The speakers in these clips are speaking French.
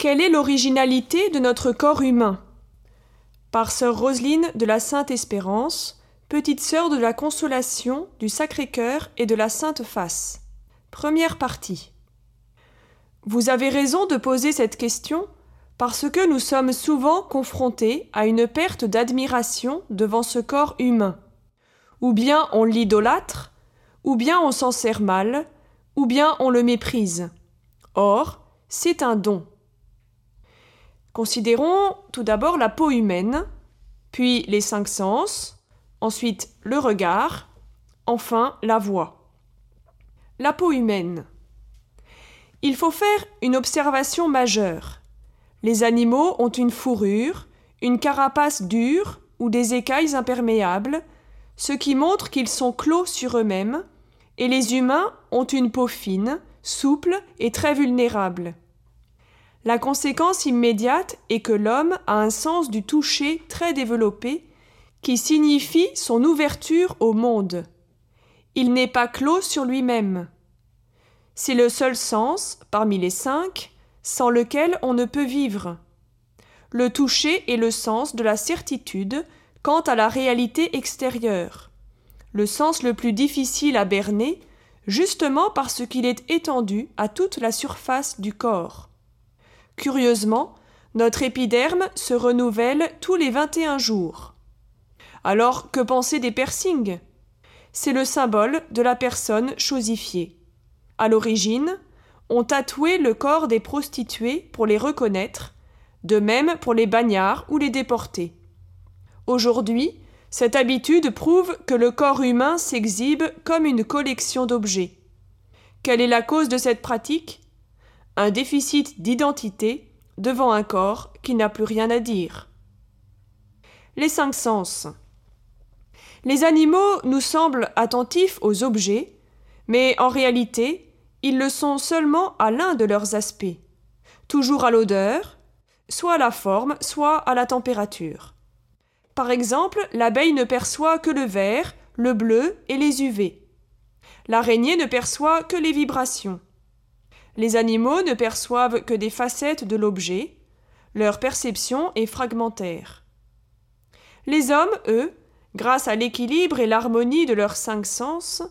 Quelle est l'originalité de notre corps humain? Par sœur Roseline de la Sainte Espérance, petite sœur de la Consolation, du Sacré-Cœur et de la Sainte Face. Première partie. Vous avez raison de poser cette question parce que nous sommes souvent confrontés à une perte d'admiration devant ce corps humain. Ou bien on l'idolâtre, ou bien on s'en sert mal, ou bien on le méprise. Or, c'est un don. Considérons tout d'abord la peau humaine, puis les cinq sens, ensuite le regard, enfin la voix. La peau humaine. Il faut faire une observation majeure. Les animaux ont une fourrure, une carapace dure ou des écailles imperméables, ce qui montre qu'ils sont clos sur eux-mêmes, et les humains ont une peau fine, souple et très vulnérable. La conséquence immédiate est que l'homme a un sens du toucher très développé qui signifie son ouverture au monde. Il n'est pas clos sur lui-même. C'est le seul sens, parmi les cinq, sans lequel on ne peut vivre. Le toucher est le sens de la certitude quant à la réalité extérieure, le sens le plus difficile à berner, justement parce qu'il est étendu à toute la surface du corps. Curieusement, notre épiderme se renouvelle tous les 21 jours. Alors, que penser des piercings? C'est le symbole de la personne chosifiée. À l'origine, on tatouait le corps des prostituées pour les reconnaître, de même pour les bagnards ou les déportés. Aujourd'hui, cette habitude prouve que le corps humain s'exhibe comme une collection d'objets. Quelle est la cause de cette pratique? Un déficit d'identité devant un corps qui n'a plus rien à dire. Les cinq sens. Les animaux nous semblent attentifs aux objets, mais en réalité, ils le sont seulement à l'un de leurs aspects, toujours à l'odeur, soit à la forme, soit à la température. Par exemple, l'abeille ne perçoit que le vert, le bleu et les UV. L'araignée ne perçoit que les vibrations. Les animaux ne perçoivent que des facettes de l'objet, leur perception est fragmentaire. Les hommes, eux, grâce à l'équilibre et l'harmonie de leurs cinq sens,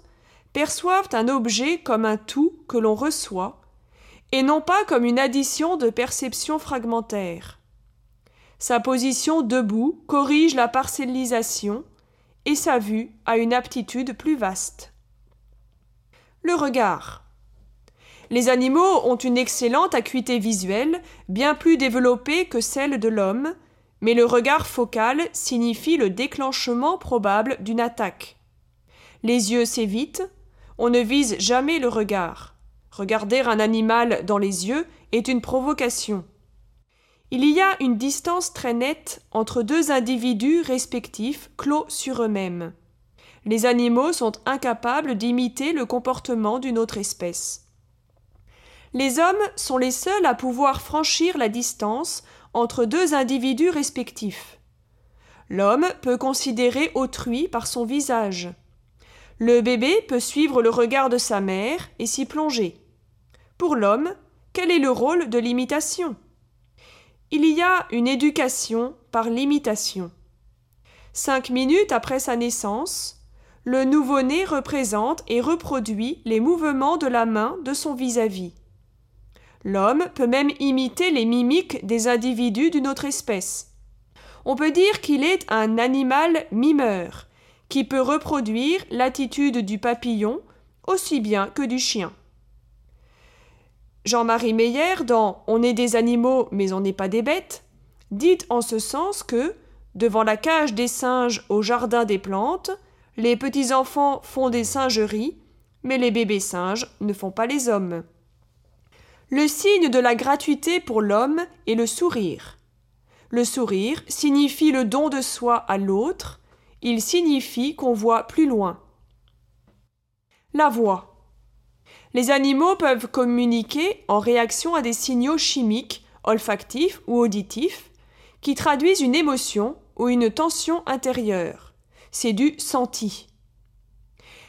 perçoivent un objet comme un tout que l'on reçoit, et non pas comme une addition de perceptions fragmentaires. Sa position debout corrige la parcellisation, et sa vue a une aptitude plus vaste. Le regard. Les animaux ont une excellente acuité visuelle, bien plus développée que celle de l'homme, mais le regard focal signifie le déclenchement probable d'une attaque. Les yeux s'évitent, on ne vise jamais le regard. Regarder un animal dans les yeux est une provocation. Il y a une distance très nette entre deux individus respectifs clos sur eux-mêmes. Les animaux sont incapables d'imiter le comportement d'une autre espèce. Les hommes sont les seuls à pouvoir franchir la distance entre deux individus respectifs. L'homme peut considérer autrui par son visage. Le bébé peut suivre le regard de sa mère et s'y plonger. Pour l'homme, quel est le rôle de l'imitation? Il y a une éducation par l'imitation. Cinq minutes après sa naissance, le nouveau-né représente et reproduit les mouvements de la main de son vis-à-vis. L'homme peut même imiter les mimiques des individus d'une autre espèce. On peut dire qu'il est un animal mimeur, qui peut reproduire l'attitude du papillon aussi bien que du chien. Jean-Marie Meyer, dans On est des animaux mais on n'est pas des bêtes, dit en ce sens que, devant la cage des singes au jardin des plantes, les petits enfants font des singeries, mais les bébés singes ne font pas les hommes. Le signe de la gratuité pour l'homme est le sourire. Le sourire signifie le don de soi à l'autre, il signifie qu'on voit plus loin. La voix. Les animaux peuvent communiquer en réaction à des signaux chimiques, olfactifs ou auditifs, qui traduisent une émotion ou une tension intérieure. C'est du senti.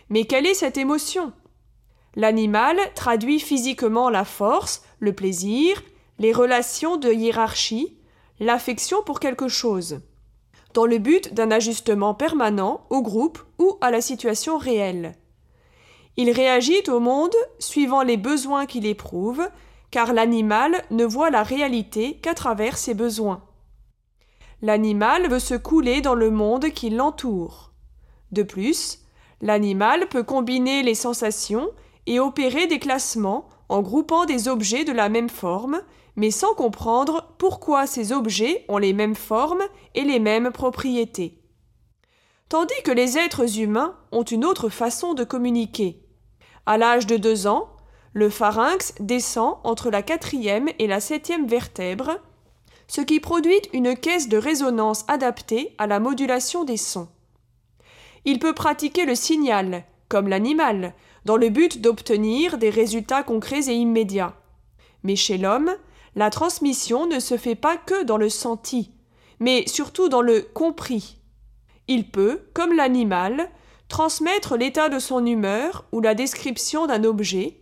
Mais quelle est cette émotion? L'animal traduit physiquement la force, le plaisir, les relations de hiérarchie, l'affection pour quelque chose, dans le but d'un ajustement permanent au groupe ou à la situation réelle. Il réagit au monde suivant les besoins qu'il éprouve, car l'animal ne voit la réalité qu'à travers ses besoins. L'animal veut se couler dans le monde qui l'entoure. De plus, l'animal peut combiner les sensations et opérer des classements en groupant des objets de la même forme, mais sans comprendre pourquoi ces objets ont les mêmes formes et les mêmes propriétés. Tandis que les êtres humains ont une autre façon de communiquer. À l'âge de deux ans, le pharynx descend entre la quatrième et la septième vertèbre, ce qui produit une caisse de résonance adaptée à la modulation des sons. Il peut pratiquer le signal, comme l'animal, dans le but d'obtenir des résultats concrets et immédiats. Mais chez l'homme, la transmission ne se fait pas que dans le senti, mais surtout dans le compris. Il peut, comme l'animal, transmettre l'état de son humeur ou la description d'un objet,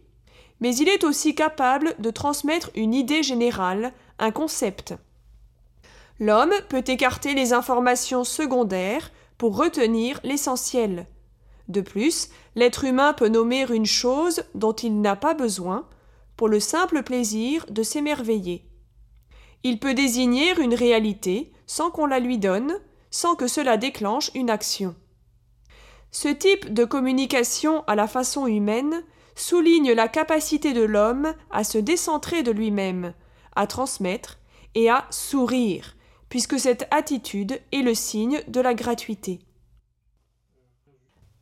mais il est aussi capable de transmettre une idée générale, un concept. L'homme peut écarter les informations secondaires pour retenir l'essentiel. De plus, l'être humain peut nommer une chose dont il n'a pas besoin pour le simple plaisir de s'émerveiller. Il peut désigner une réalité sans qu'on la lui donne, sans que cela déclenche une action. Ce type de communication à la façon humaine souligne la capacité de l'homme à se décentrer de lui-même, à transmettre et à sourire, puisque cette attitude est le signe de la gratuité.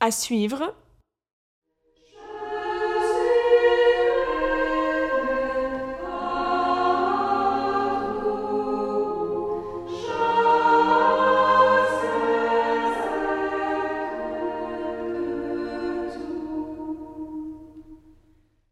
À suivre